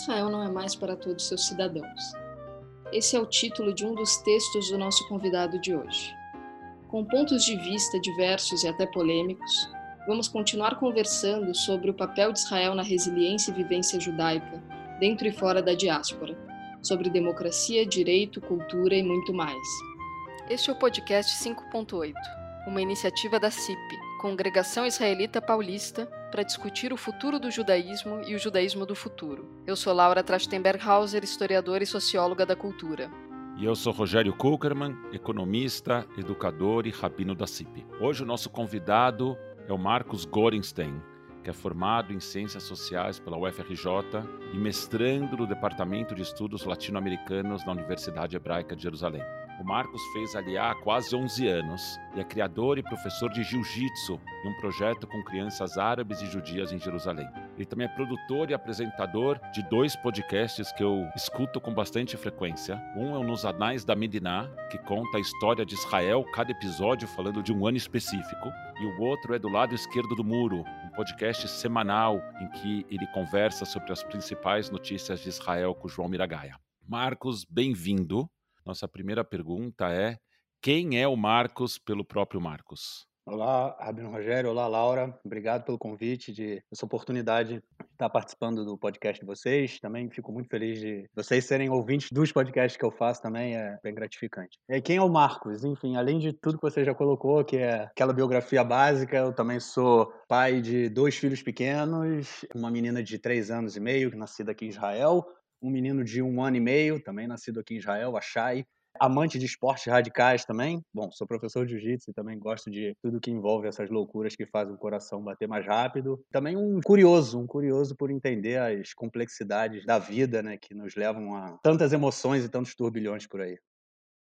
Israel não é mais para todos seus cidadãos. Esse é o título de um dos textos do nosso convidado de hoje. Com pontos de vista diversos e até polêmicos, vamos continuar conversando sobre o papel de Israel na resiliência e vivência judaica, dentro e fora da diáspora, sobre democracia, direito, cultura e muito mais. Este é o podcast 5.8, uma iniciativa da CIP, Congregação Israelita Paulista, para discutir o futuro do judaísmo e o judaísmo do futuro. Eu sou Laura Trachtenberg-Hauser, historiadora e socióloga da cultura. E eu sou Rogério Kuckerman, economista, educador e rabino da CIP. Hoje o nosso convidado é o Marcos Gorenstein, que é formado em Ciências Sociais pela UFRJ e mestrando no Departamento de Estudos Latino-Americanos na Universidade Hebraica de Jerusalém. O Marcos fez aliar há quase 11 anos e é criador e professor de jiu-jitsu em um projeto com crianças árabes e judias em Jerusalém. Ele também é produtor e apresentador de dois podcasts que eu escuto com bastante frequência. Um é o Nos Anais da Mediná, que conta a história de Israel, cada episódio falando de um ano específico. E o outro é Do Lado Esquerdo do Muro, um podcast semanal em que ele conversa sobre as principais notícias de Israel com João Miragaia. Marcos, bem-vindo. Nossa primeira pergunta é: quem é o Marcos pelo próprio Marcos? Olá, Rabino Rogério. Olá, Laura. Obrigado pelo convite, de essa oportunidade de estar participando do podcast de vocês. Também fico muito feliz de vocês serem ouvintes dos podcasts que eu faço também, é bem gratificante. E quem é o Marcos? Enfim, além de tudo que você já colocou, que é aquela biografia básica, eu também sou pai de dois filhos pequenos, uma menina de três anos e meio, nascida aqui em Israel, um menino de um ano e meio, também nascido aqui em Israel, Achai. Amante de esportes radicais também. Bom, sou professor de jiu-jitsu e também gosto de tudo que envolve essas loucuras que fazem o coração bater mais rápido. Também um curioso, um curioso por entender as complexidades da vida, né, que nos levam a tantas emoções e tantos turbilhões por aí.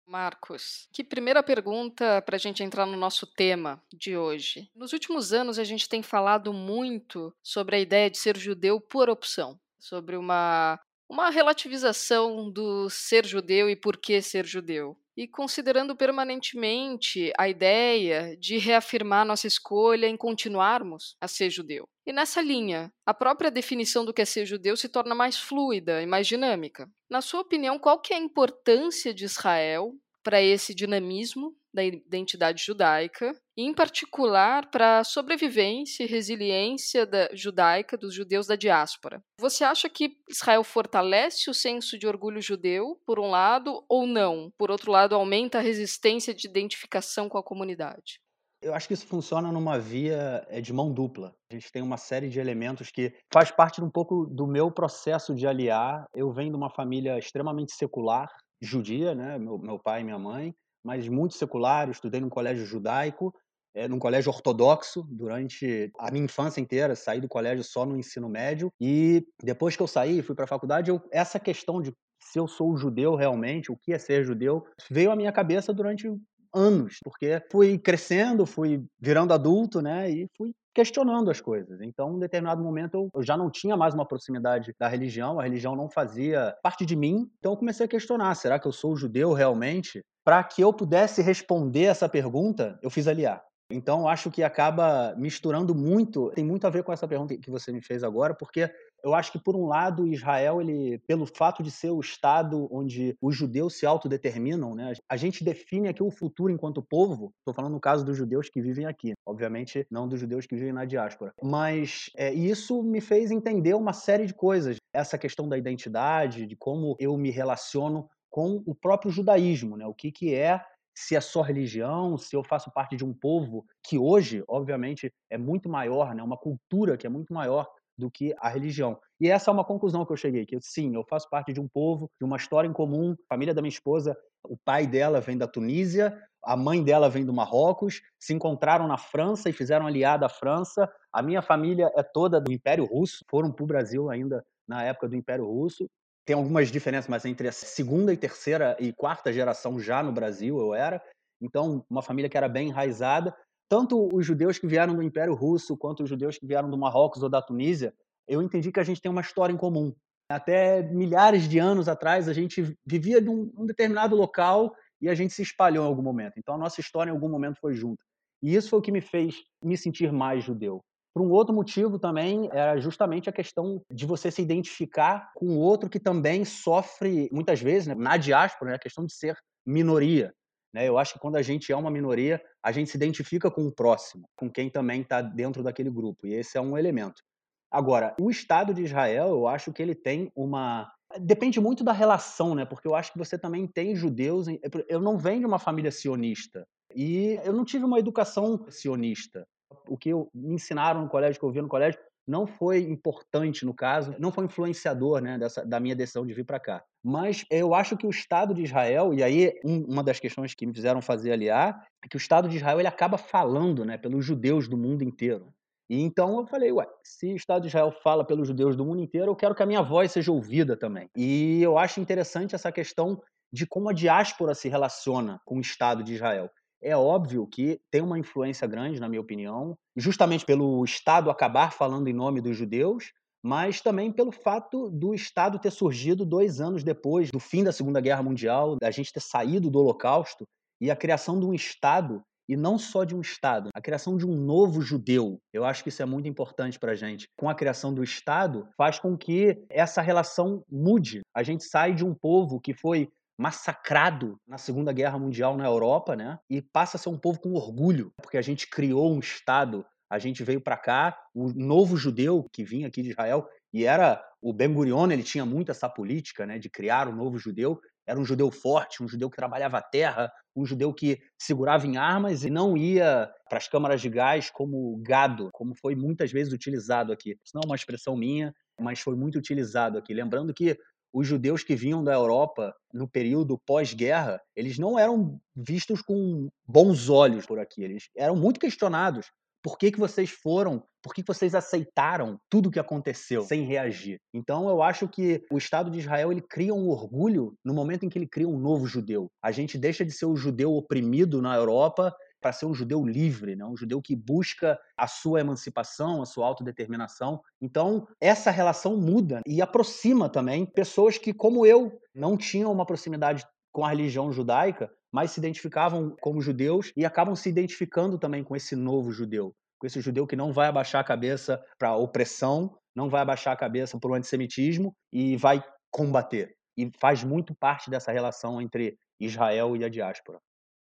Marcos, que primeira pergunta para a gente entrar no nosso tema de hoje. Nos últimos anos, a gente tem falado muito sobre a ideia de ser judeu por opção, sobre uma uma relativização do ser judeu e por que ser judeu. E considerando permanentemente a ideia de reafirmar nossa escolha em continuarmos a ser judeu. E nessa linha, a própria definição do que é ser judeu se torna mais fluida e mais dinâmica. Na sua opinião, qual que é a importância de Israel para esse dinamismo da identidade judaica, em particular para a sobrevivência e resiliência da judaica dos judeus da diáspora. Você acha que Israel fortalece o senso de orgulho judeu, por um lado, ou não? Por outro lado, aumenta a resistência de identificação com a comunidade? Eu acho que isso funciona numa via eh, de mão dupla. A gente tem uma série de elementos que faz parte um pouco do meu processo de aliar. Eu venho de uma família extremamente secular, judia, né? Meu, meu pai e minha mãe, mas muito secular. Eu estudei num colégio judaico, é, num colégio ortodoxo durante a minha infância inteira. Saí do colégio só no ensino médio e depois que eu saí, fui para a faculdade. Eu, essa questão de se eu sou judeu realmente, o que é ser judeu, veio à minha cabeça durante anos, porque fui crescendo, fui virando adulto, né, e fui questionando as coisas. Então, em determinado momento, eu já não tinha mais uma proximidade da religião, a religião não fazia parte de mim. Então, eu comecei a questionar: será que eu sou judeu realmente? Para que eu pudesse responder essa pergunta, eu fiz aliar. Então, acho que acaba misturando muito, tem muito a ver com essa pergunta que você me fez agora, porque eu acho que, por um lado, Israel, ele, pelo fato de ser o Estado onde os judeus se autodeterminam, né, a gente define aqui o futuro enquanto povo. Estou falando no caso dos judeus que vivem aqui, obviamente não dos judeus que vivem na diáspora. Mas é, isso me fez entender uma série de coisas. Essa questão da identidade, de como eu me relaciono com o próprio judaísmo, né? o que, que é se é só religião, se eu faço parte de um povo que hoje, obviamente, é muito maior, né? uma cultura que é muito maior do que a religião. E essa é uma conclusão que eu cheguei, que sim, eu faço parte de um povo, de uma história em comum. A família da minha esposa, o pai dela vem da Tunísia, a mãe dela vem do Marrocos, se encontraram na França e fizeram aliada à França. A minha família é toda do Império Russo, foram para o Brasil ainda na época do Império Russo. Tem algumas diferenças, mas entre a segunda e terceira e quarta geração já no Brasil eu era. Então, uma família que era bem enraizada tanto os judeus que vieram do Império Russo quanto os judeus que vieram do Marrocos ou da Tunísia, eu entendi que a gente tem uma história em comum. Até milhares de anos atrás, a gente vivia em um determinado local e a gente se espalhou em algum momento. Então, a nossa história em algum momento foi junto. E isso foi o que me fez me sentir mais judeu. Por um outro motivo também era justamente a questão de você se identificar com outro que também sofre, muitas vezes, né, na diáspora, né, a questão de ser minoria. Né? Eu acho que quando a gente é uma minoria, a gente se identifica com o próximo, com quem também está dentro daquele grupo. E esse é um elemento. Agora, o Estado de Israel, eu acho que ele tem uma. Depende muito da relação, né? Porque eu acho que você também tem judeus. Eu não venho de uma família sionista. E eu não tive uma educação sionista. O que eu, me ensinaram no colégio, que eu vi no colégio, não foi importante no caso, não foi influenciador né, dessa, da minha decisão de vir para cá. Mas eu acho que o Estado de Israel, e aí um, uma das questões que me fizeram fazer aliar, é que o Estado de Israel ele acaba falando né, pelos judeus do mundo inteiro. E então eu falei, ué, se o Estado de Israel fala pelos judeus do mundo inteiro, eu quero que a minha voz seja ouvida também. E eu acho interessante essa questão de como a diáspora se relaciona com o Estado de Israel. É óbvio que tem uma influência grande, na minha opinião, justamente pelo Estado acabar falando em nome dos judeus, mas também pelo fato do Estado ter surgido dois anos depois do fim da Segunda Guerra Mundial, da gente ter saído do Holocausto e a criação de um Estado e não só de um Estado, a criação de um novo judeu. Eu acho que isso é muito importante para a gente. Com a criação do Estado, faz com que essa relação mude. A gente sai de um povo que foi massacrado na Segunda Guerra Mundial na Europa, né? E passa a ser um povo com orgulho, porque a gente criou um Estado, a gente veio para cá, o novo judeu que vinha aqui de Israel, e era o Ben Gurion, ele tinha muito essa política, né, de criar um novo judeu. Era um judeu forte, um judeu que trabalhava a terra, um judeu que segurava em armas e não ia para as câmaras de gás como gado, como foi muitas vezes utilizado aqui. Isso não é uma expressão minha, mas foi muito utilizado aqui. Lembrando que os judeus que vinham da Europa no período pós-guerra, eles não eram vistos com bons olhos por aqui, eles eram muito questionados. Por que, que vocês foram? Por que, que vocês aceitaram tudo o que aconteceu sem reagir? Então, eu acho que o Estado de Israel ele cria um orgulho no momento em que ele cria um novo judeu. A gente deixa de ser o judeu oprimido na Europa para ser um judeu livre, né? um judeu que busca a sua emancipação, a sua autodeterminação. Então, essa relação muda e aproxima também pessoas que, como eu, não tinham uma proximidade com a religião judaica, mas se identificavam como judeus e acabam se identificando também com esse novo judeu, com esse judeu que não vai abaixar a cabeça para a opressão, não vai abaixar a cabeça para o antissemitismo e vai combater. E faz muito parte dessa relação entre Israel e a diáspora.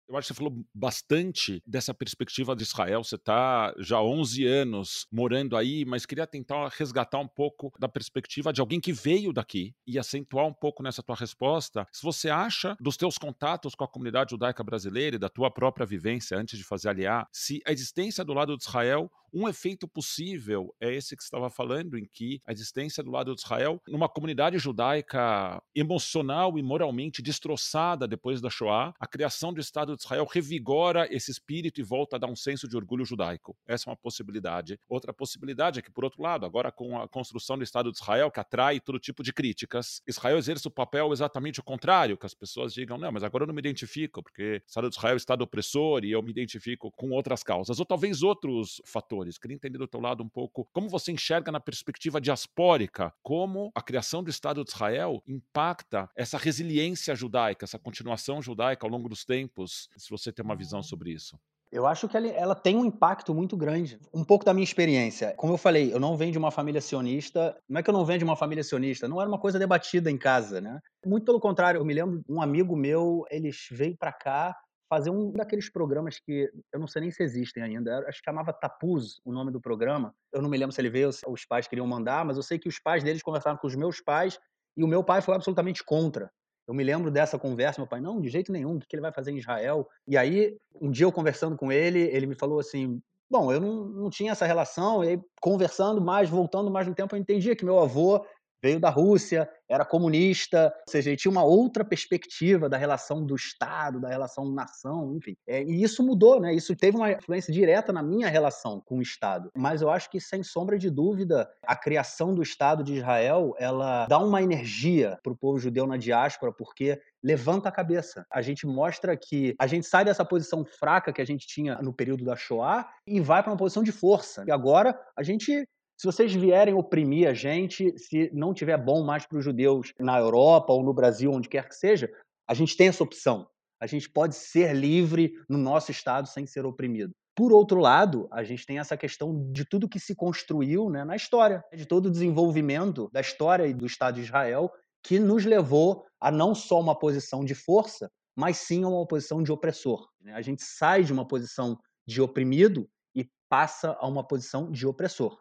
Eu acho que você falou bastante dessa perspectiva de Israel. Você está já há 11 anos morando aí, mas queria tentar resgatar um pouco da perspectiva de alguém que veio daqui e acentuar um pouco nessa tua resposta. Se você acha dos teus contatos com a comunidade judaica brasileira e da tua própria vivência antes de fazer aliar, se a existência do lado de Israel um efeito possível é esse que você estava falando, em que a existência do lado de Israel, numa comunidade judaica emocional e moralmente destroçada depois da Shoah, a criação do Estado de Israel revigora esse espírito e volta a dar um senso de orgulho judaico. Essa é uma possibilidade. Outra possibilidade é que, por outro lado, agora com a construção do Estado de Israel, que atrai todo tipo de críticas, Israel exerce o papel exatamente o contrário, que as pessoas digam, não, mas agora eu não me identifico, porque o Estado de Israel é o Estado opressor e eu me identifico com outras causas. Ou talvez outros fatores fatores. Queria entender do teu lado um pouco como você enxerga na perspectiva diaspórica, como a criação do Estado de Israel impacta essa resiliência judaica, essa continuação judaica ao longo dos tempos, se você tem uma visão sobre isso. Eu acho que ela, tem um impacto muito grande. Um pouco da minha experiência. Como eu falei, eu não venho de uma família sionista. Não é que eu não venho de uma família sionista, não era uma coisa debatida em casa, né? Muito pelo contrário, eu me lembro um amigo meu, eles veio para cá fazer um daqueles programas que eu não sei nem se existem ainda. Acho que chamava Tapuz o nome do programa. Eu não me lembro se ele veio, se os pais queriam mandar, mas eu sei que os pais deles conversaram com os meus pais e o meu pai foi absolutamente contra. Eu me lembro dessa conversa, meu pai, não, de jeito nenhum, o que ele vai fazer em Israel? E aí, um dia eu conversando com ele, ele me falou assim: Bom, eu não, não tinha essa relação, e aí, conversando mais, voltando mais no tempo, eu entendia que meu avô veio da Rússia, era comunista, ou seja, ele tinha uma outra perspectiva da relação do Estado, da relação nação, enfim. É, e isso mudou, né? Isso teve uma influência direta na minha relação com o Estado. Mas eu acho que, sem sombra de dúvida, a criação do Estado de Israel, ela dá uma energia para o povo judeu na diáspora, porque levanta a cabeça. A gente mostra que a gente sai dessa posição fraca que a gente tinha no período da Shoah e vai para uma posição de força. E agora a gente se vocês vierem oprimir a gente, se não tiver bom mais para os judeus na Europa ou no Brasil, onde quer que seja, a gente tem essa opção. A gente pode ser livre no nosso estado sem ser oprimido. Por outro lado, a gente tem essa questão de tudo que se construiu né, na história, de todo o desenvolvimento da história e do Estado de Israel, que nos levou a não só uma posição de força, mas sim a uma posição de opressor. Né. A gente sai de uma posição de oprimido e passa a uma posição de opressor.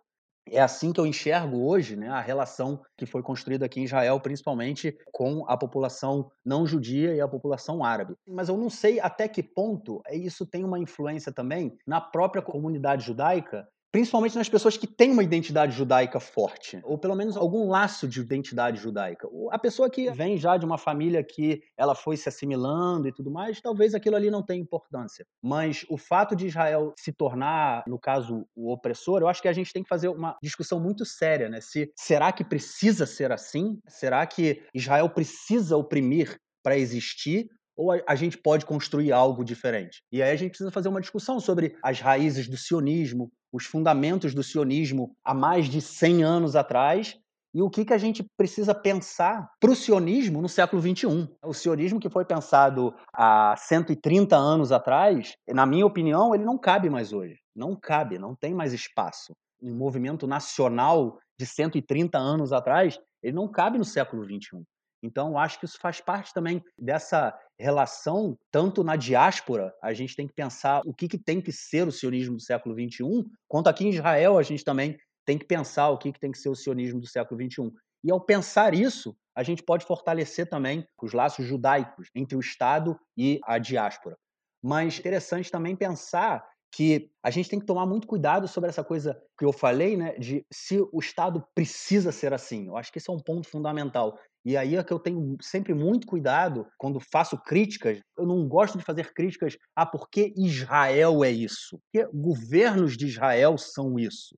É assim que eu enxergo hoje né, a relação que foi construída aqui em Israel, principalmente com a população não judia e a população árabe. Mas eu não sei até que ponto isso tem uma influência também na própria comunidade judaica principalmente nas pessoas que têm uma identidade judaica forte, ou pelo menos algum laço de identidade judaica. A pessoa que vem já de uma família que ela foi se assimilando e tudo mais, talvez aquilo ali não tenha importância. Mas o fato de Israel se tornar, no caso, o opressor, eu acho que a gente tem que fazer uma discussão muito séria, né? Se será que precisa ser assim? Será que Israel precisa oprimir para existir? Ou a, gente pode construir algo diferente? E aí a gente precisa fazer uma discussão sobre as raízes do sionismo, os fundamentos do sionismo há mais de 100 anos atrás e o que, que a gente precisa pensar para o sionismo no século XXI. O sionismo que foi pensado há 130 anos atrás, na minha opinião, ele não cabe mais hoje. Não cabe, não tem mais espaço. Um movimento nacional de 130 anos atrás, ele não cabe no século XXI. Então, acho que isso faz parte também dessa relação, tanto na diáspora, a gente tem que pensar o que, que tem que ser o sionismo do século XXI, quanto aqui em Israel, a gente também tem que pensar o que, que tem que ser o sionismo do século XXI. E ao pensar isso, a gente pode fortalecer também os laços judaicos entre o Estado e a diáspora. Mas interessante também pensar que a gente tem que tomar muito cuidado sobre essa coisa que eu falei, né, de se o Estado precisa ser assim. Eu acho que esse é um ponto fundamental. E aí é que eu tenho sempre muito cuidado quando faço críticas. Eu não gosto de fazer críticas a ah, porque Israel é isso. Porque governos de Israel são isso.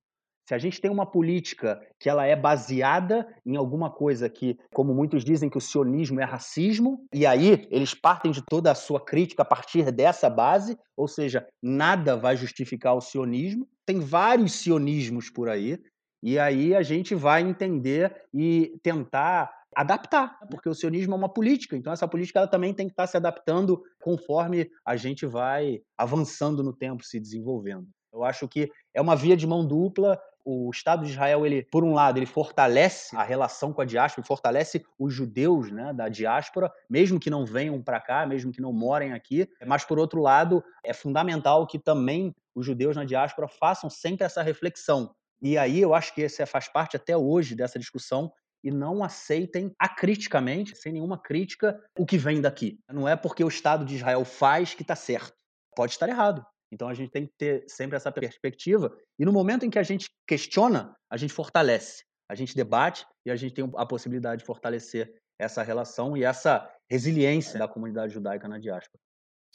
Se a gente tem uma política que ela é baseada em alguma coisa que, como muitos dizem que o sionismo é racismo, e aí eles partem de toda a sua crítica a partir dessa base, ou seja, nada vai justificar o sionismo. Tem vários sionismos por aí, e aí a gente vai entender e tentar adaptar, porque o sionismo é uma política, então essa política ela também tem que estar se adaptando conforme a gente vai avançando no tempo, se desenvolvendo. Eu acho que é uma via de mão dupla. O Estado de Israel, ele, por um lado, ele fortalece a relação com a diáspora, fortalece os judeus né, da diáspora, mesmo que não venham para cá, mesmo que não morem aqui. Mas, por outro lado, é fundamental que também os judeus na diáspora façam sempre essa reflexão. E aí eu acho que esse faz parte até hoje dessa discussão e não aceitem acriticamente, sem nenhuma crítica, o que vem daqui. Não é porque o Estado de Israel faz que está certo. Pode estar errado. Então a gente tem que ter sempre essa perspectiva. E no momento em que a gente questiona, a gente fortalece, a gente debate e a gente tem a possibilidade de fortalecer essa relação e essa resiliência da comunidade judaica na diáspora.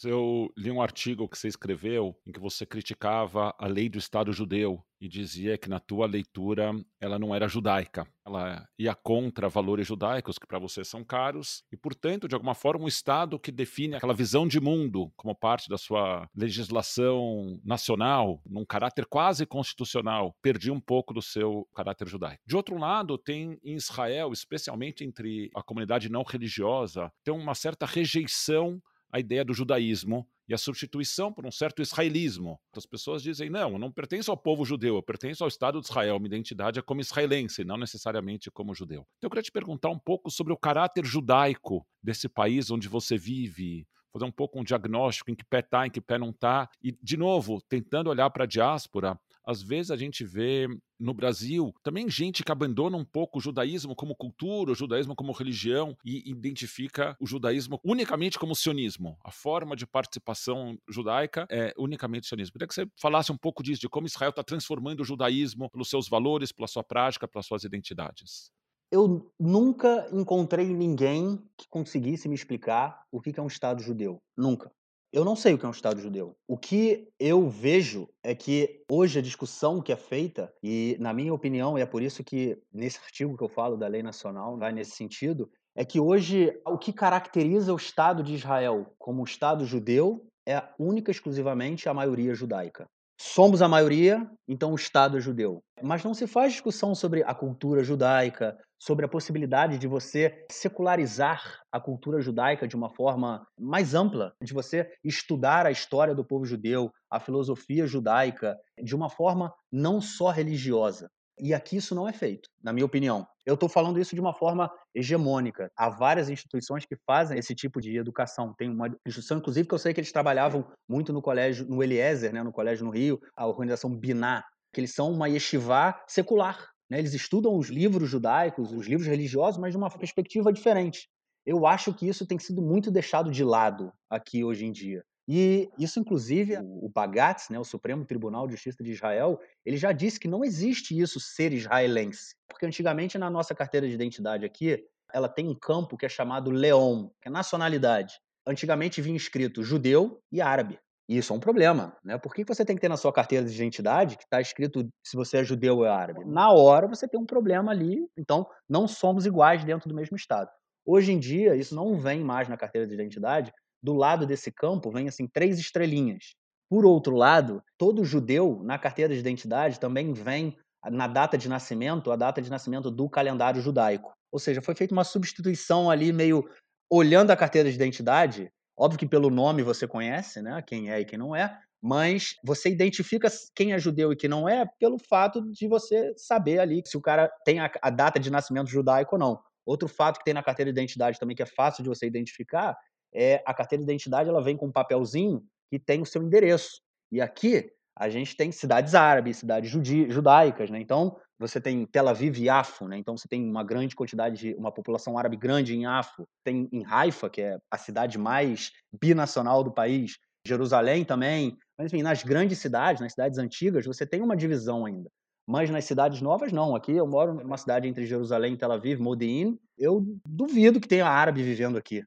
Eu li um artigo que você escreveu em que você criticava a lei do Estado judeu e dizia que na tua leitura ela não era judaica. Ela ia contra valores judaicos que para você são caros e, portanto, de alguma forma, um Estado que define aquela visão de mundo como parte da sua legislação nacional, num caráter quase constitucional, perdia um pouco do seu caráter judaico. De outro lado, tem em Israel, especialmente entre a comunidade não religiosa, tem uma certa rejeição a ideia do judaísmo a substituição por um certo israelismo. As pessoas dizem: não, eu não pertenço ao povo judeu, eu pertenço ao Estado de Israel, minha identidade é como israelense, não necessariamente como judeu. Então eu queria te perguntar um pouco sobre o caráter judaico desse país onde você vive, fazer um pouco um diagnóstico em que pé está, em que pé não está, e, de novo, tentando olhar para a diáspora às vezes a gente vê no Brasil também gente que abandona um pouco o judaísmo como cultura, o judaísmo como religião e identifica o judaísmo unicamente como sionismo. A forma de participação judaica é unicamente sionismo. Queria que você falasse um pouco disso, de como Israel está transformando o judaísmo pelos seus valores, pela sua prática, pelas suas identidades. Eu nunca encontrei ninguém que conseguisse me explicar o que é um Estado judeu. Nunca. Eu não sei o que é um Estado judeu. O que eu vejo é que hoje a discussão que é feita, e na minha opinião, e é por isso que nesse artigo que eu falo da lei nacional vai nesse sentido, é que hoje o que caracteriza o Estado de Israel como um Estado judeu é única e exclusivamente a maioria judaica. Somos a maioria, então o Estado é judeu. Mas não se faz discussão sobre a cultura judaica, sobre a possibilidade de você secularizar a cultura judaica de uma forma mais ampla, de você estudar a história do povo judeu, a filosofia judaica, de uma forma não só religiosa. E aqui isso não é feito, na minha opinião. Eu estou falando isso de uma forma hegemônica. Há várias instituições que fazem esse tipo de educação. Tem uma instituição, inclusive, que eu sei que eles trabalhavam muito no colégio, no Eliezer, né, no colégio no Rio, a organização Biná, que eles são uma yeshivá secular. Né? Eles estudam os livros judaicos, os livros religiosos, mas de uma perspectiva diferente. Eu acho que isso tem sido muito deixado de lado aqui hoje em dia. E isso, inclusive, o Bagatz, né, o Supremo Tribunal de Justiça de Israel, ele já disse que não existe isso ser israelense. Porque antigamente na nossa carteira de identidade aqui, ela tem um campo que é chamado Leon, que é nacionalidade. Antigamente vinha escrito judeu e árabe. E isso é um problema, né? Por que você tem que ter na sua carteira de identidade que está escrito se você é judeu ou é árabe? Na hora você tem um problema ali, então não somos iguais dentro do mesmo estado. Hoje em dia, isso não vem mais na carteira de identidade. Do lado desse campo vem assim três estrelinhas. Por outro lado, todo judeu na carteira de identidade também vem na data de nascimento, a data de nascimento do calendário judaico. Ou seja, foi feita uma substituição ali meio olhando a carteira de identidade, Óbvio que pelo nome você conhece, né, quem é e quem não é, mas você identifica quem é judeu e quem não é pelo fato de você saber ali se o cara tem a, a data de nascimento judaico ou não. Outro fato que tem na carteira de identidade também que é fácil de você identificar é a carteira de identidade ela vem com um papelzinho que tem o seu endereço. E aqui a gente tem cidades árabes, cidades judaicas, né? Então, você tem Tel Aviv e Afo, né? Então você tem uma grande quantidade de uma população árabe grande em Afo. Tem em Haifa, que é a cidade mais binacional do país, Jerusalém também. Mas enfim, nas grandes cidades, nas cidades antigas, você tem uma divisão ainda. Mas nas cidades novas não. Aqui eu moro numa cidade entre Jerusalém e Tel Aviv, Modi'in. Eu duvido que tenha árabe vivendo aqui.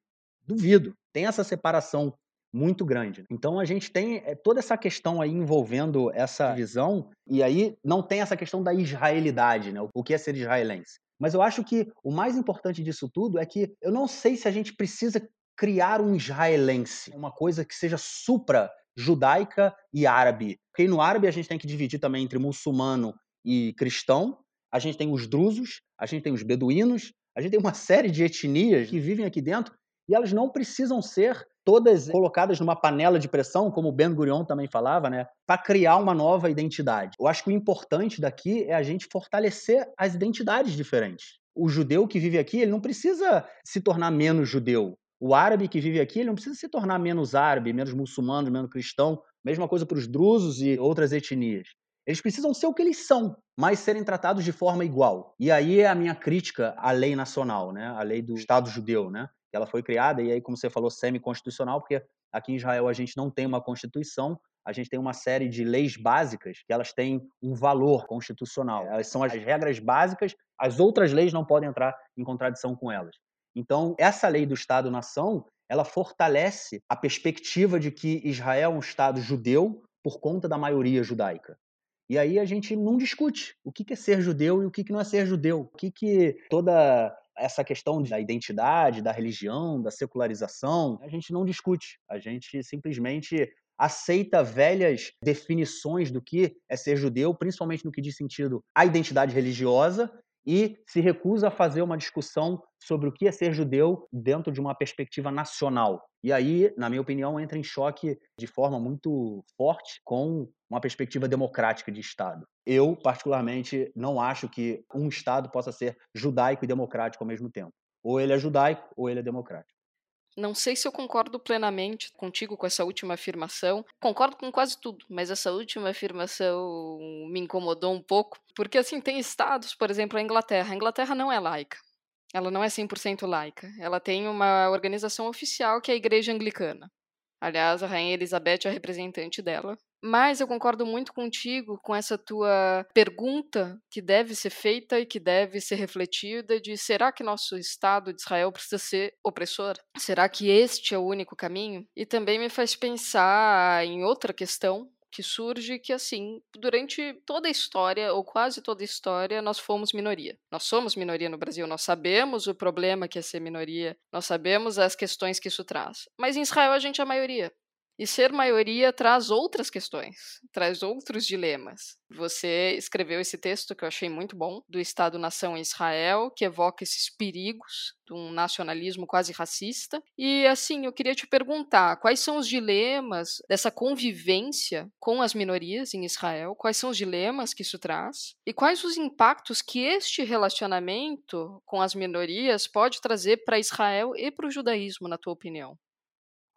Duvido. Tem essa separação muito grande. Então a gente tem eh, toda essa questão aí envolvendo essa visão, e aí não tem essa questão da israelidade, né? O que é ser israelense. Mas eu acho que o mais importante disso tudo é que eu não sei se a gente precisa criar um israelense, uma coisa que seja supra judaica e árabe. Porque no árabe a gente tem que dividir também entre muçulmano e cristão, a gente tem os drusos, a gente tem os beduínos, a gente tem uma série de etnias que vivem aqui dentro e elas não precisam ser todas colocadas numa panela de pressão, como o Ben Gurion também falava, né, para criar uma nova identidade. Eu acho que o importante daqui é a gente fortalecer as identidades diferentes. O judeu que vive aqui, ele não precisa se tornar menos judeu. O árabe que vive aqui, ele não precisa se tornar menos árabe, menos muçulmano, menos cristão. Mesma coisa para os drusos e outras etnias. Eles precisam ser o que eles são, mas serem tratados de forma igual. E aí é a minha crítica à lei nacional, né? A lei do Estado judeu, né? Ela foi criada, e aí, como você falou, semi-constitucional, porque aqui em Israel a gente não tem uma constituição, a gente tem uma série de leis básicas que elas têm um valor constitucional. Elas são as regras básicas, as outras leis não podem entrar em contradição com elas. Então, essa lei do Estado-nação, ela fortalece a perspectiva de que Israel é um Estado judeu por conta da maioria judaica. E aí a gente não discute o que é ser judeu e o que não é ser judeu. O que, que toda essa questão da identidade, da religião, da secularização, a gente não discute. A gente simplesmente aceita velhas definições do que é ser judeu, principalmente no que diz sentido à identidade religiosa, e se recusa a fazer uma discussão sobre o que é ser judeu dentro de uma perspectiva nacional. E aí, na minha opinião, entra em choque de forma muito forte com uma perspectiva democrática de Estado. Eu, particularmente, não acho que um Estado possa ser judaico e democrático ao mesmo tempo. Ou ele é judaico ou ele é democrático. Não sei se eu concordo plenamente contigo com essa última afirmação. Concordo com quase tudo, mas essa última afirmação me incomodou um pouco, porque assim tem estados, por exemplo, a Inglaterra. A Inglaterra não é laica. Ela não é 100% laica. Ela tem uma organização oficial que é a Igreja Anglicana. Aliás, a Rainha Elizabeth é a representante dela. Mas eu concordo muito contigo com essa tua pergunta que deve ser feita e que deve ser refletida de será que nosso Estado de Israel precisa ser opressor? Será que este é o único caminho? E também me faz pensar em outra questão que surge que assim, durante toda a história ou quase toda a história, nós fomos minoria. Nós somos minoria no Brasil, nós sabemos o problema que é ser minoria, nós sabemos as questões que isso traz. Mas em Israel a gente é a maioria. E ser maioria traz outras questões, traz outros dilemas. Você escreveu esse texto que eu achei muito bom, do Estado-nação em Israel, que evoca esses perigos de um nacionalismo quase racista. E assim, eu queria te perguntar, quais são os dilemas dessa convivência com as minorias em Israel? Quais são os dilemas que isso traz? E quais os impactos que este relacionamento com as minorias pode trazer para Israel e para o judaísmo, na tua opinião?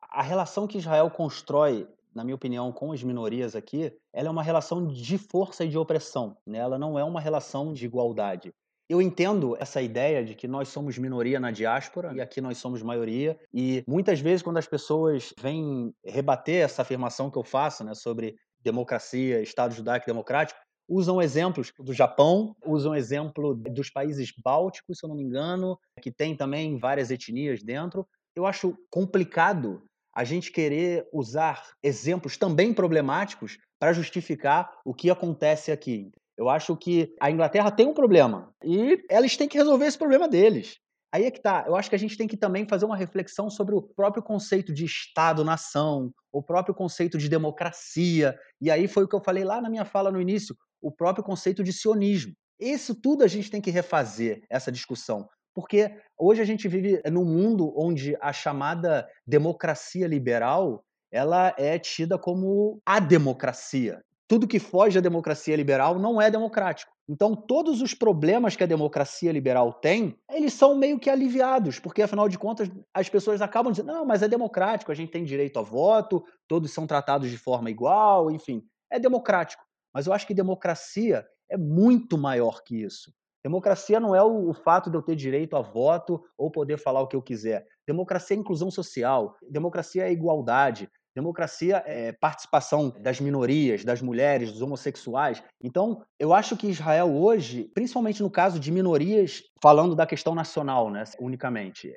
A relação que Israel constrói, na minha opinião, com as minorias aqui, ela é uma relação de força e de opressão, né? ela não é uma relação de igualdade. Eu entendo essa ideia de que nós somos minoria na diáspora e aqui nós somos maioria. E muitas vezes, quando as pessoas vêm rebater essa afirmação que eu faço né, sobre democracia, Estado judaico democrático, usam exemplos do Japão, usam exemplo dos países bálticos, se eu não me engano, que tem também várias etnias dentro. Eu acho complicado a gente querer usar exemplos também problemáticos para justificar o que acontece aqui. Eu acho que a Inglaterra tem um problema e eles têm que resolver esse problema deles. Aí é que tá. Eu acho que a gente tem que também fazer uma reflexão sobre o próprio conceito de Estado-nação, o próprio conceito de democracia. E aí foi o que eu falei lá na minha fala no início, o próprio conceito de sionismo. Isso tudo a gente tem que refazer, essa discussão. Porque hoje a gente vive num mundo onde a chamada democracia liberal ela é tida como a democracia. Tudo que foge da democracia liberal não é democrático. Então, todos os problemas que a democracia liberal tem, eles são meio que aliviados, porque afinal de contas as pessoas acabam dizendo: não, mas é democrático, a gente tem direito a voto, todos são tratados de forma igual, enfim, é democrático. Mas eu acho que democracia é muito maior que isso. Democracia não é o, fato de eu ter direito a voto ou poder falar o que eu quiser. Democracia é inclusão social, democracia é igualdade, democracia é participação das minorias, das mulheres, dos homossexuais. Então, eu acho que Israel hoje, principalmente no caso de minorias, falando da questão nacional, né, unicamente,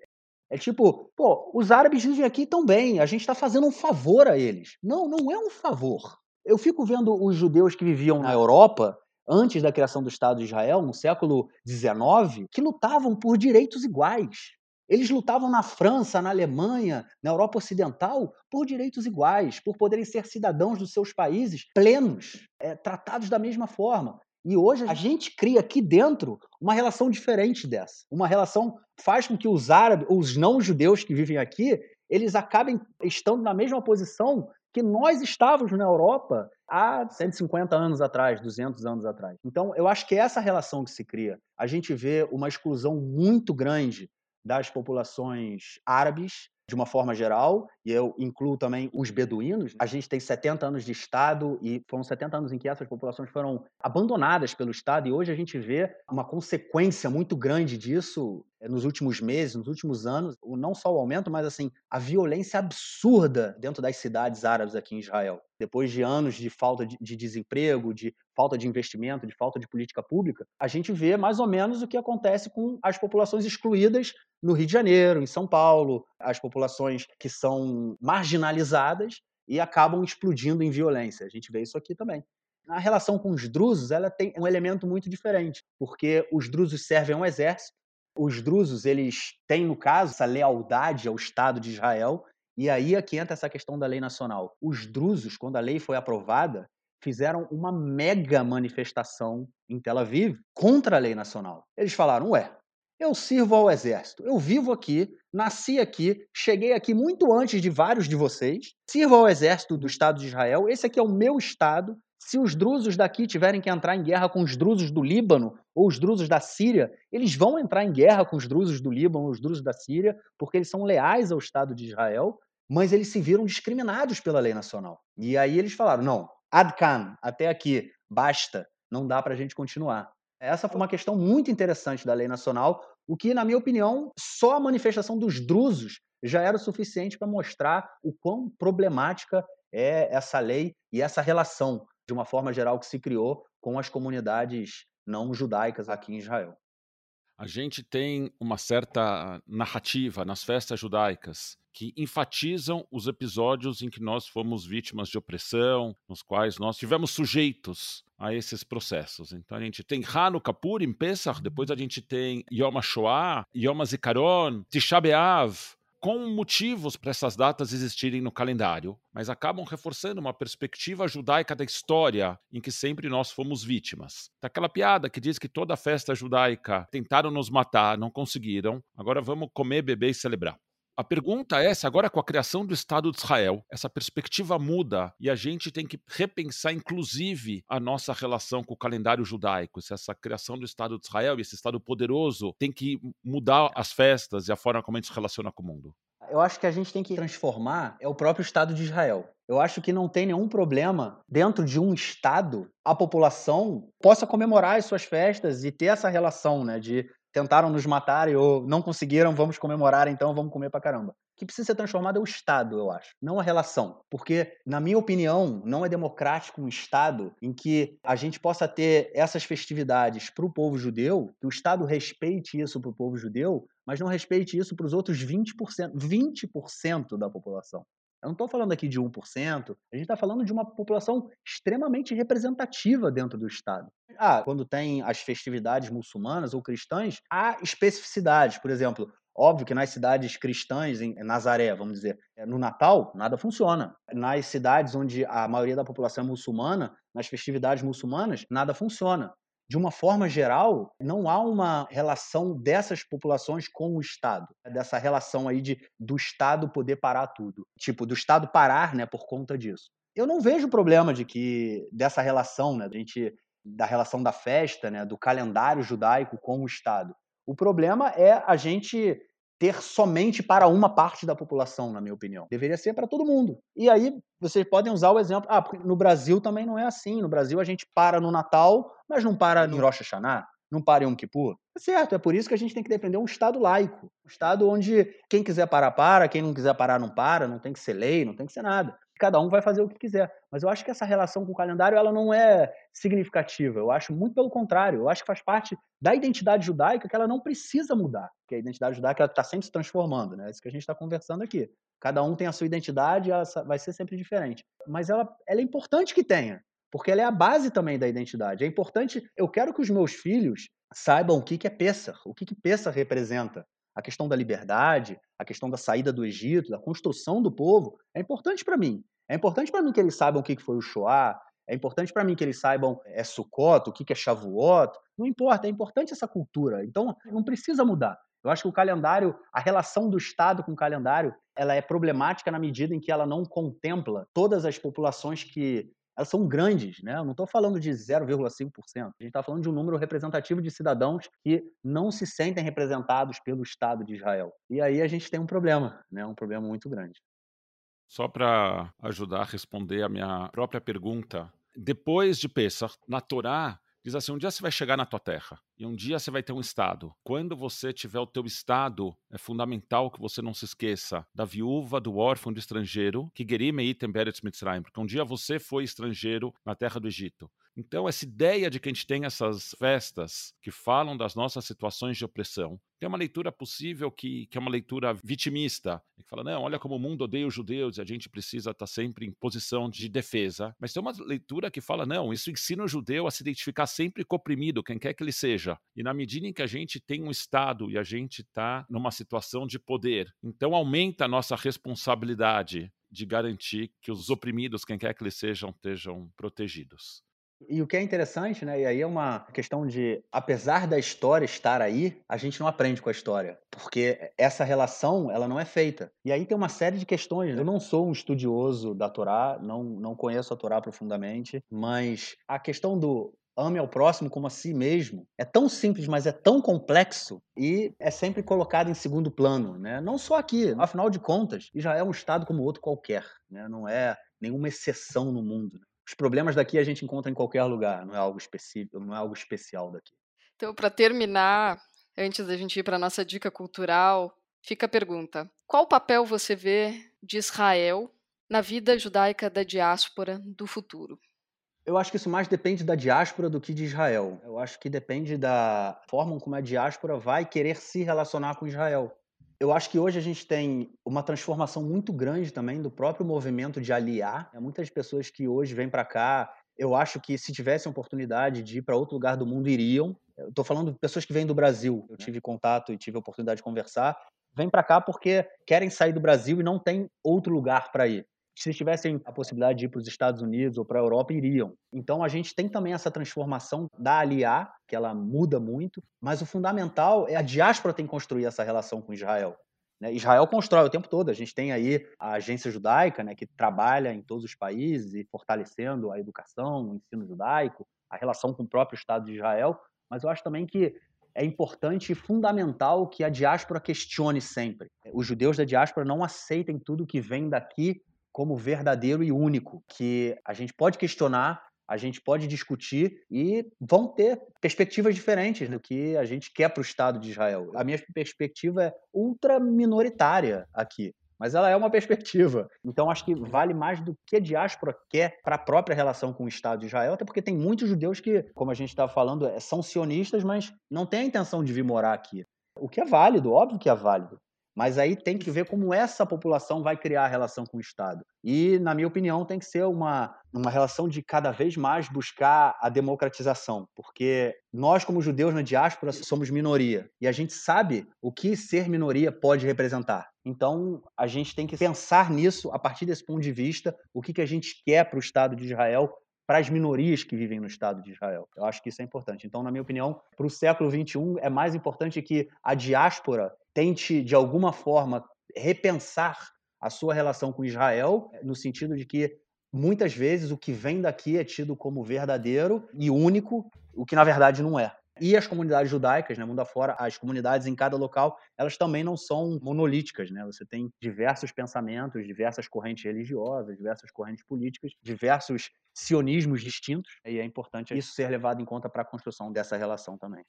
é tipo, pô, os árabes vivem aqui tão bem, a gente está fazendo um favor a eles. Não, não é um favor. Eu fico vendo os judeus que viviam na Europa antes da criação do Estado de Israel, no século XIX, que lutavam por direitos iguais. Eles lutavam na França, na Alemanha, na Europa Ocidental, por direitos iguais, por poderem ser cidadãos dos seus países plenos, é, tratados da mesma forma. E hoje a gente cria aqui dentro uma relação diferente dessa. Uma relação faz com que os árabes, os não judeus que vivem aqui, eles acabem estando na mesma posição que nós estávamos na Europa há 150 anos atrás, 200 anos atrás. Então, eu acho que é essa relação que se cria. A gente vê uma exclusão muito grande das populações árabes de uma forma geral, e eu incluo também os beduínos. A gente tem 70 anos de Estado e foram 70 anos em que essas populações foram abandonadas pelo Estado, e hoje a gente vê uma consequência muito grande disso nos últimos meses, nos últimos anos, não só o aumento, mas assim, a violência absurda dentro das cidades árabes aqui em Israel. Depois de anos de falta de, de desemprego, de falta de investimento, de falta de política pública, a gente vê mais ou menos o que acontece com as populações excluídas no Rio de Janeiro, em São Paulo, as populações que são marginalizadas e acabam explodindo em violência. A gente vê isso aqui também. A relação com os drusos ela tem um elemento muito diferente, porque os drusos servem ao exército, os drusos eles têm, no caso, essa lealdade ao Estado de Israel, e aí é que entra essa questão da lei nacional. Os drusos, quando a lei foi aprovada, fizeram uma mega manifestação em Tel Aviv contra a lei nacional. Eles falaram: ué, eu sirvo ao exército, eu vivo aqui, nasci aqui, cheguei aqui muito antes de vários de vocês, sirvo ao exército do Estado de Israel, esse aqui é o meu Estado. Se os drusos daqui tiverem que entrar em guerra com os drusos do Líbano ou os drusos da Síria, eles vão entrar em guerra com os drusos do Líbano ou os drusos da Síria, porque eles são leais ao Estado de Israel, mas eles se viram discriminados pela lei nacional. E aí eles falaram: não, Adkan, até aqui, basta, não dá para a gente continuar. Essa foi uma questão muito interessante da lei nacional, o que, na minha opinião, só a manifestação dos drusos já era o suficiente para mostrar o quão problemática é essa lei e essa relação, de uma forma geral, que se criou com as comunidades não judaicas aqui em Israel. A gente tem uma certa narrativa nas festas judaicas que enfatizam os episódios em que nós fomos vítimas de opressão, nos quais nós tivemos sujeitos a esses processos. Então a gente tem Hanukkah, Purim, Pesach, depois a gente tem Yom HaShoah, Yom HaZikaron, Tisha B'Av, com motivos para essas datas existirem no calendário, mas acabam reforçando uma perspectiva judaica da história em que sempre nós fomos vítimas. Daquela piada que diz que toda festa judaica tentaram nos matar, não conseguiram, agora vamos comer, beber e celebrar. A pergunta é se agora com a criação do Estado de Israel, essa perspectiva muda e a gente tem que repensar, inclusive, a nossa relação com o calendário judaico. Se essa criação do Estado de Israel e esse Estado poderoso tem que mudar as festas e a forma como a gente se relaciona com o mundo. Eu acho que a gente tem que transformar é o próprio Estado de Israel. Eu acho que não tem nenhum problema dentro de um Estado a população possa comemorar as suas festas e ter essa relação, né, de tentaram nos matar e ou não conseguiram, vamos comemorar, então vamos comer pra caramba. O que precisa ser transformado é o Estado, eu acho, não a relação. Porque, na minha opinião, não é democrático um Estado em que a gente possa ter essas festividades para o povo judeu, que o Estado respeite isso para o povo judeu, mas não respeite isso para os outros 20%, 20% da população. Eu não estou falando aqui de 1%, a gente está falando de uma população extremamente representativa dentro do Estado. Ah, quando tem as festividades muçulmanas ou cristãs, há especificidades. Por exemplo, Óbvio que nas cidades cristãs, em Nazaré, vamos dizer, eh, no Natal, nada funciona. Nas cidades onde a maioria da população é muçulmana, nas festividades muçulmanas, nada funciona de uma forma geral, não há uma relação dessas populações com o Estado, dessa relação aí de do Estado poder parar tudo, tipo do Estado parar, né, por conta disso. Eu não vejo problema de que dessa relação, né, a gente da relação da festa, né, do calendário judaico com o Estado. O problema é a gente ter somente para uma parte da população, na minha opinião. Deveria ser para todo mundo. E aí vocês podem usar o exemplo, ah, porque no Brasil também não é assim. No Brasil a gente para no Natal, mas não para no Rosh Hashanah, não para em Yom Kippur. É certo, é por isso que a gente tem que defender um Estado laico. Um Estado onde quem quiser parar, para, quem não quiser parar, não para, não tem que ser lei, não tem que ser nada cada um vai fazer o que quiser. Mas eu acho que essa relação com o calendário ela não é significativa. Eu acho muito pelo contrário. Eu acho que faz parte da identidade judaica que ela não precisa mudar. Porque a identidade judaica está sempre se transformando, né? É isso que a gente está conversando aqui. Cada um tem a sua identidade e ela vai ser sempre diferente. Mas ela, ela é importante que tenha, porque ela é a base também da identidade. É importante. Eu quero que os meus filhos saibam o que, que é Pessah, o que, que Pessah representa a questão da liberdade, a questão da saída do Egito, da construção do povo, é importante para mim. É importante para mim que eles saibam o que foi o Shoah, é importante para mim que eles saibam é Sukkot, o que é Shavuot, não importa, é importante essa cultura. Então, não precisa mudar. Eu acho que o calendário, a relação do Estado com o calendário, ela é problemática na medida em que ela não contempla todas as populações que elas são grandes, né? Eu não estou falando de 0,5%. A gente está falando de um número representativo de cidadãos que não se sentem representados pelo Estado de Israel. E aí a gente tem um problema, né? Um problema muito grande. Só para ajudar a responder a minha própria pergunta, depois de Pesach, na Torá, diz assim: um dia você vai chegar na tua terra e um dia você vai ter um estado. Quando você tiver o teu estado, é fundamental que você não se esqueça da viúva, do órfão, do estrangeiro, que gerim eitem beretz mitzrayim, porque um dia você foi estrangeiro na terra do Egito. Então, essa ideia de que a gente tem essas festas que falam das nossas situações de opressão, tem uma leitura possível que, que é uma leitura vitimista, que fala, não, olha como o mundo odeia os judeus e a gente precisa estar sempre em posição de defesa. Mas tem uma leitura que fala, não, isso ensina o judeu a se identificar sempre com o oprimido, quem quer que ele seja. E na medida em que a gente tem um Estado e a gente está numa situação de poder, então aumenta a nossa responsabilidade de garantir que os oprimidos, quem quer que eles sejam, estejam protegidos. E o que é interessante, né? E aí é uma questão de, apesar da história estar aí, a gente não aprende com a história, porque essa relação ela não é feita. E aí tem uma série de questões. Eu não sou um estudioso da Torá, não não conheço a Torá profundamente, mas a questão do ame ao próximo como a si mesmo é tão simples, mas é tão complexo e é sempre colocado em segundo plano, né? Não só aqui, afinal de contas, Israel é um estado como outro qualquer, né? Não é nenhuma exceção no mundo. Né? Os problemas daqui a gente encontra em qualquer lugar, não é algo específico, não é algo especial daqui. Então, para terminar, antes da gente ir para a nossa dica cultural, fica a pergunta: qual papel você vê de Israel na vida judaica da diáspora do futuro? Eu acho que isso mais depende da diáspora do que de Israel. Eu acho que depende da forma como a diáspora vai querer se relacionar com Israel eu acho que hoje a gente tem uma transformação muito grande também do próprio movimento de aliar. É, muitas pessoas que hoje vêm para cá, eu acho que se tivessem oportunidade de ir para outro lugar do mundo, iriam. Estou falando de pessoas que vêm do Brasil. Eu tive contato e tive a oportunidade de conversar. vêm para cá porque querem sair do Brasil e não tem outro lugar para ir. Se tivessem a possibilidade de ir para os Estados Unidos ou para a Europa, iriam. Então a gente tem também essa transformação da aliá, que ela muda muito, mas o fundamental é a diáspora tem que construir essa relação com Israel. Né? Israel constrói o tempo todo. A gente tem aí a agência judaica, né, que trabalha em todos os países e fortalecendo a educação, o ensino judaico, a relação com o próprio Estado de Israel. Mas eu acho também que é importante e fundamental que a diáspora questione sempre. Os judeus da diáspora não aceitem tudo que vem daqui como verdadeiro e único, que a gente pode questionar, a gente pode discutir e vão ter perspectivas diferentes do que a gente quer para o Estado de Israel. A minha perspectiva é ultra minoritária aqui mas ela é uma perspectiva. Então acho que vale mais do que a diáspora quer para a própria relação com o Estado de Israel, até porque tem muitos judeus que, como a gente estava falando, é, são sionistas, mas não têm a intenção de vir morar aqui. O que é válido, óbvio que é válido. Mas aí tem que ver como essa população vai criar a relação com o Estado. E, na minha opinião, tem que ser uma, uma relação de cada vez mais buscar a democratização, porque nós, como judeus na diáspora, somos minoria. E a gente sabe o que ser minoria pode representar. Então, a gente tem que pensar nisso a partir desse ponto de vista, o que, que a gente quer para o Estado de Israel, para as minorias que vivem no Estado de Israel. Eu acho que isso é importante. Então, na minha opinião, para o século XXI, é mais importante que a diáspora tente, de alguma forma, repensar a sua relação com Israel, no sentido de que muitas vezes o que vem daqui é tido como verdadeiro e único, o que na verdade não é. E as comunidades judaicas, né, mundo afora, as comunidades em cada local, elas também não são monolíticas, né? Você tem diversos pensamentos, diversas correntes religiosas, diversas correntes políticas, diversos sionismos distintos, e é importante isso ser levado em conta para a construção dessa relação também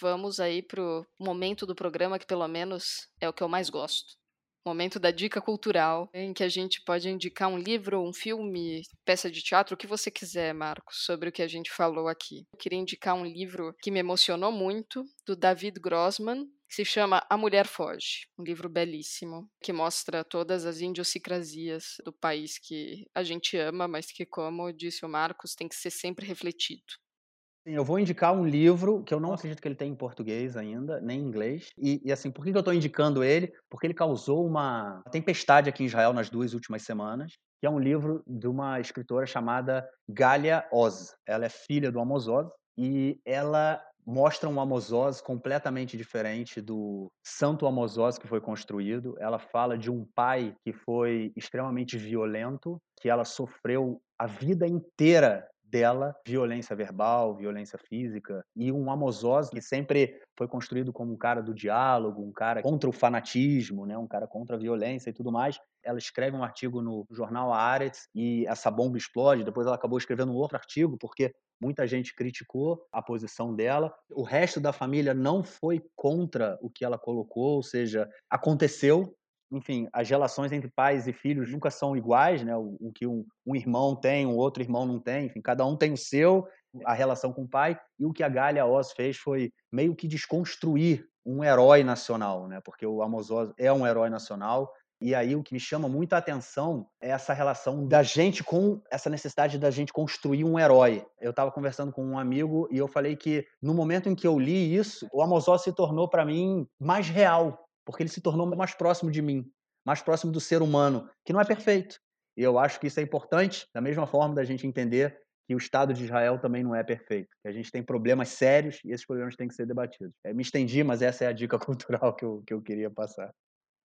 vamos aí pro momento do programa que pelo menos é o que eu mais gosto. Momento da dica cultural, em que a gente pode indicar um livro, um filme, peça de teatro, o que você quiser, Marcos, sobre o que a gente falou aqui. Eu queria indicar um livro que me emocionou muito, do David Grossman, que se chama A Mulher Foge, um livro belíssimo que mostra todas as idiosincrasias do país que a gente ama, mas que, como disse o Marcos, tem que ser sempre refletido. Eu vou indicar um livro que eu não acredito que ele tem em português ainda, nem em inglês. E, e assim, por que eu estou indicando ele? Porque ele causou uma tempestade aqui em Israel nas duas últimas semanas, que é um livro de uma escritora chamada Galia Oz. Ela é filha do Amos Oz e ela mostra um Amos Oz completamente diferente do santo Amos Oz que foi construído. Ela fala de um pai que foi extremamente violento, que ela sofreu a vida inteira dela violência verbal, violência física e um Amos Oz que sempre foi construído como um cara do diálogo, um cara contra o fanatismo, né, um cara contra a violência e tudo mais. Ela escreve um artigo no jornal Haaretz e essa bomba explode. Depois ela acabou escrevendo um outro artigo porque muita gente criticou a posição dela. O resto da família não foi contra o que ela colocou, ou seja, aconteceu, enfim, as relações entre pais e filhos nunca são iguais, né? O, o que um, um, irmão tem, um outro irmão não tem, enfim, cada um tem o seu, a relação com o pai. E o que a Galia Oz fez foi meio que desconstruir um herói nacional, né? Porque o Amos Oz é um herói nacional. E aí o que me chama muito a atenção é essa relação da gente com essa necessidade da gente construir um herói. Eu estava conversando com um amigo e eu falei que no momento em que eu li isso, o Amos Oz se tornou para mim mais real, porque ele se tornou mais próximo de mim, mais próximo do ser humano, que não é perfeito. E eu acho que isso é importante, da mesma forma da gente entender que o Estado de Israel também não é perfeito, que a gente tem problemas sérios e esses problemas têm que ser debatidos. É, me estendi, mas essa é a dica cultural que eu, que eu queria passar.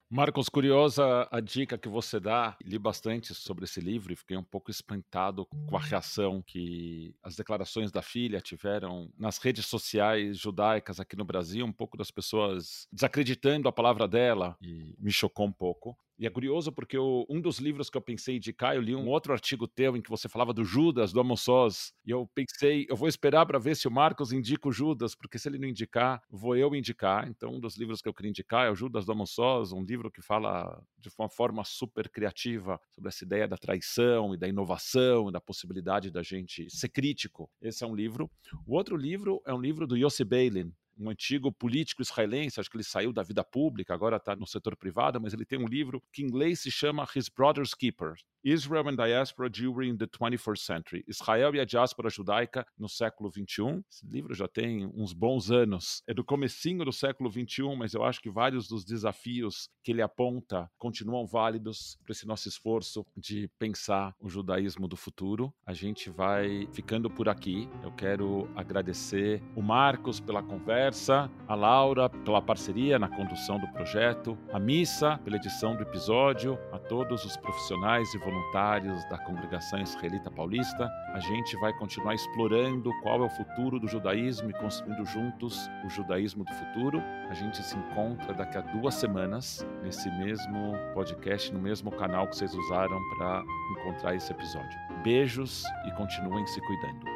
Marcos, curiosa a dica que você dá. Li bastante sobre esse livro e fiquei um pouco espantado com a reação que as declarações da filha tiveram nas redes sociais judaicas aqui no Brasil, um pouco das pessoas desacreditando a palavra dela e me chocou um pouco. E é curioso porque eu, um dos livros que eu pensei de eu li um outro artigo teu em que você falava do Judas, do Amos Oz, e eu pensei, eu vou esperar para ver se o Marcos indica o Judas, porque se ele não indicar, vou eu indicar. Então, um dos livros que eu queria indicar é o Judas do Amos Oz, um livro que fala de uma forma super criativa sobre essa ideia da traição e da inovação, e da possibilidade da gente ser crítico. Esse é um livro. O outro livro é um livro do Yossi Beilin, um antigo político israelense, acho que ele saiu da vida pública, agora está no setor privado, mas ele tem um livro que em inglês se chama His Brother's Keeper, Israel and Diaspora During the 21st Century, Israel e a diáspora judaica no século 21. Esse livro já tem uns bons anos, é do comecinho do século 21, mas eu acho que vários dos desafios que ele aponta continuam válidos para esse nosso esforço de pensar o judaísmo do futuro. A gente vai ficando por aqui. Eu quero agradecer o Marcos pela conversa, a Laura pela parceria na condução do projeto, a Missa pela edição do episódio, a todos os profissionais e voluntários da congregação israelita paulista. A gente vai continuar explorando qual é o futuro do judaísmo e construindo juntos o judaísmo do futuro. A gente se encontra daqui a duas semanas nesse mesmo podcast, no mesmo canal que vocês usaram para encontrar esse episódio. Beijos e continuem se cuidando.